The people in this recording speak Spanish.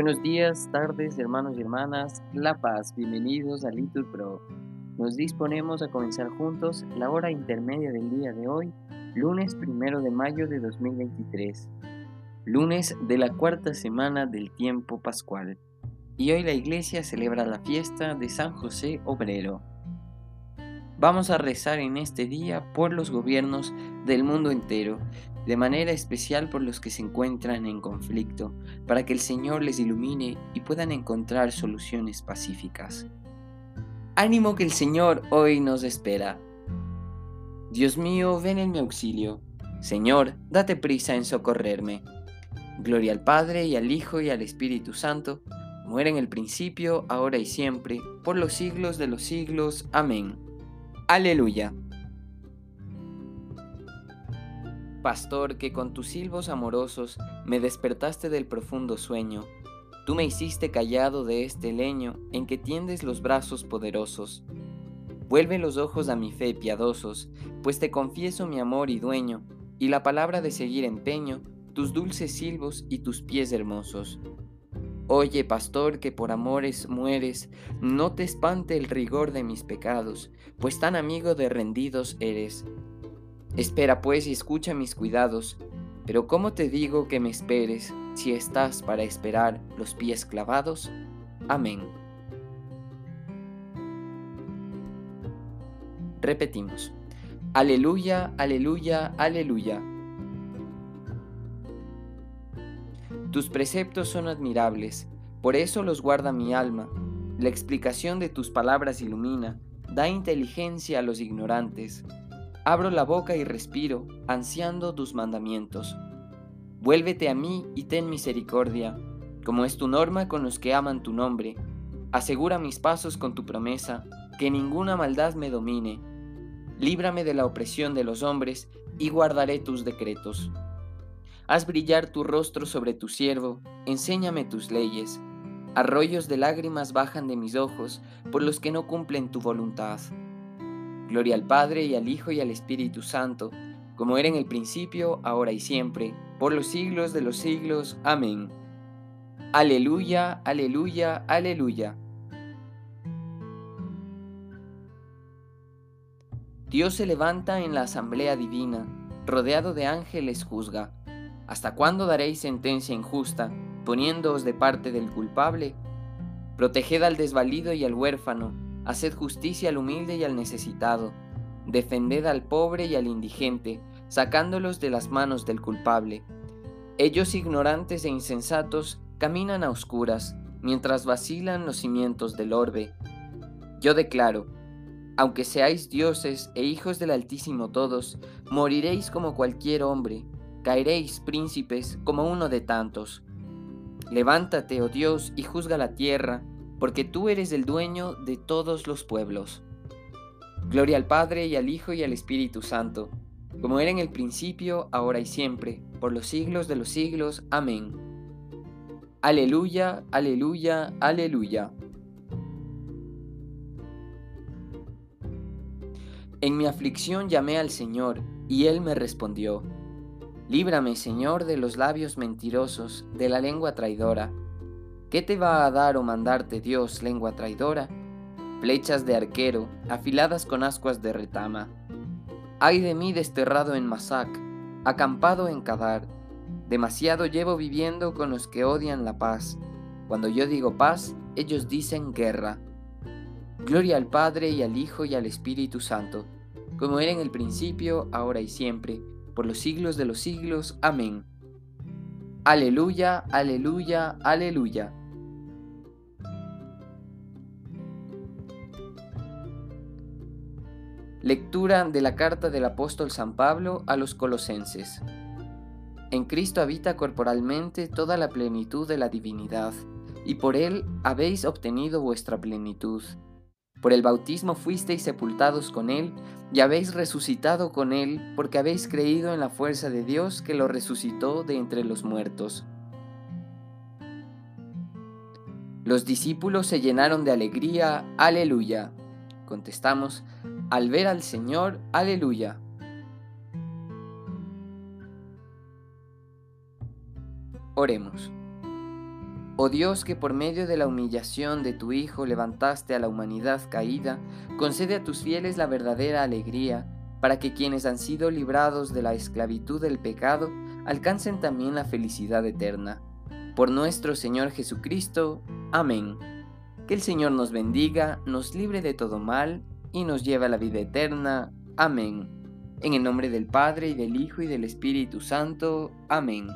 Buenos días, tardes, hermanos y hermanas, La Paz, bienvenidos a Little. Nos disponemos a comenzar juntos la hora intermedia del día de hoy, lunes primero de mayo de 2023, lunes de la cuarta semana del tiempo pascual. Y hoy la iglesia celebra la fiesta de San José Obrero. Vamos a rezar en este día por los gobiernos del mundo entero de manera especial por los que se encuentran en conflicto, para que el Señor les ilumine y puedan encontrar soluciones pacíficas. Ánimo que el Señor hoy nos espera. Dios mío, ven en mi auxilio. Señor, date prisa en socorrerme. Gloria al Padre y al Hijo y al Espíritu Santo, muera en el principio, ahora y siempre, por los siglos de los siglos. Amén. Aleluya. Pastor, que con tus silbos amorosos me despertaste del profundo sueño, tú me hiciste callado de este leño en que tiendes los brazos poderosos. Vuelve los ojos a mi fe piadosos, pues te confieso mi amor y dueño, y la palabra de seguir empeño, tus dulces silbos y tus pies hermosos. Oye, pastor, que por amores mueres, no te espante el rigor de mis pecados, pues tan amigo de rendidos eres. Espera pues y escucha mis cuidados, pero ¿cómo te digo que me esperes si estás para esperar los pies clavados? Amén. Repetimos. Aleluya, aleluya, aleluya. Tus preceptos son admirables, por eso los guarda mi alma. La explicación de tus palabras ilumina, da inteligencia a los ignorantes. Abro la boca y respiro, ansiando tus mandamientos. Vuélvete a mí y ten misericordia, como es tu norma con los que aman tu nombre. Asegura mis pasos con tu promesa, que ninguna maldad me domine. Líbrame de la opresión de los hombres y guardaré tus decretos. Haz brillar tu rostro sobre tu siervo, enséñame tus leyes. Arroyos de lágrimas bajan de mis ojos por los que no cumplen tu voluntad. Gloria al Padre y al Hijo y al Espíritu Santo, como era en el principio, ahora y siempre, por los siglos de los siglos. Amén. Aleluya, aleluya, aleluya. Dios se levanta en la asamblea divina, rodeado de ángeles juzga. ¿Hasta cuándo daréis sentencia injusta, poniéndoos de parte del culpable? Proteged al desvalido y al huérfano Haced justicia al humilde y al necesitado. Defended al pobre y al indigente, sacándolos de las manos del culpable. Ellos ignorantes e insensatos caminan a oscuras, mientras vacilan los cimientos del orbe. Yo declaro, aunque seáis dioses e hijos del Altísimo todos, moriréis como cualquier hombre, caeréis príncipes como uno de tantos. Levántate, oh Dios, y juzga la tierra, porque tú eres el dueño de todos los pueblos. Gloria al Padre y al Hijo y al Espíritu Santo, como era en el principio, ahora y siempre, por los siglos de los siglos. Amén. Aleluya, aleluya, aleluya. En mi aflicción llamé al Señor, y Él me respondió. Líbrame, Señor, de los labios mentirosos, de la lengua traidora ¿Qué te va a dar o mandarte Dios, lengua traidora? Flechas de arquero, afiladas con ascuas de retama. Ay de mí desterrado en Masac, acampado en Kadar. Demasiado llevo viviendo con los que odian la paz. Cuando yo digo paz, ellos dicen guerra. Gloria al Padre y al Hijo y al Espíritu Santo, como era en el principio, ahora y siempre, por los siglos de los siglos. Amén. Aleluya, aleluya, aleluya. Lectura de la carta del apóstol San Pablo a los colosenses. En Cristo habita corporalmente toda la plenitud de la divinidad, y por Él habéis obtenido vuestra plenitud. Por el bautismo fuisteis sepultados con Él, y habéis resucitado con Él, porque habéis creído en la fuerza de Dios que lo resucitó de entre los muertos. Los discípulos se llenaron de alegría, aleluya. Contestamos, al ver al Señor, aleluya. Oremos. Oh Dios que por medio de la humillación de tu Hijo levantaste a la humanidad caída, concede a tus fieles la verdadera alegría, para que quienes han sido librados de la esclavitud del pecado alcancen también la felicidad eterna. Por nuestro Señor Jesucristo. Amén. Que el Señor nos bendiga, nos libre de todo mal y nos lleve a la vida eterna. Amén. En el nombre del Padre y del Hijo y del Espíritu Santo. Amén.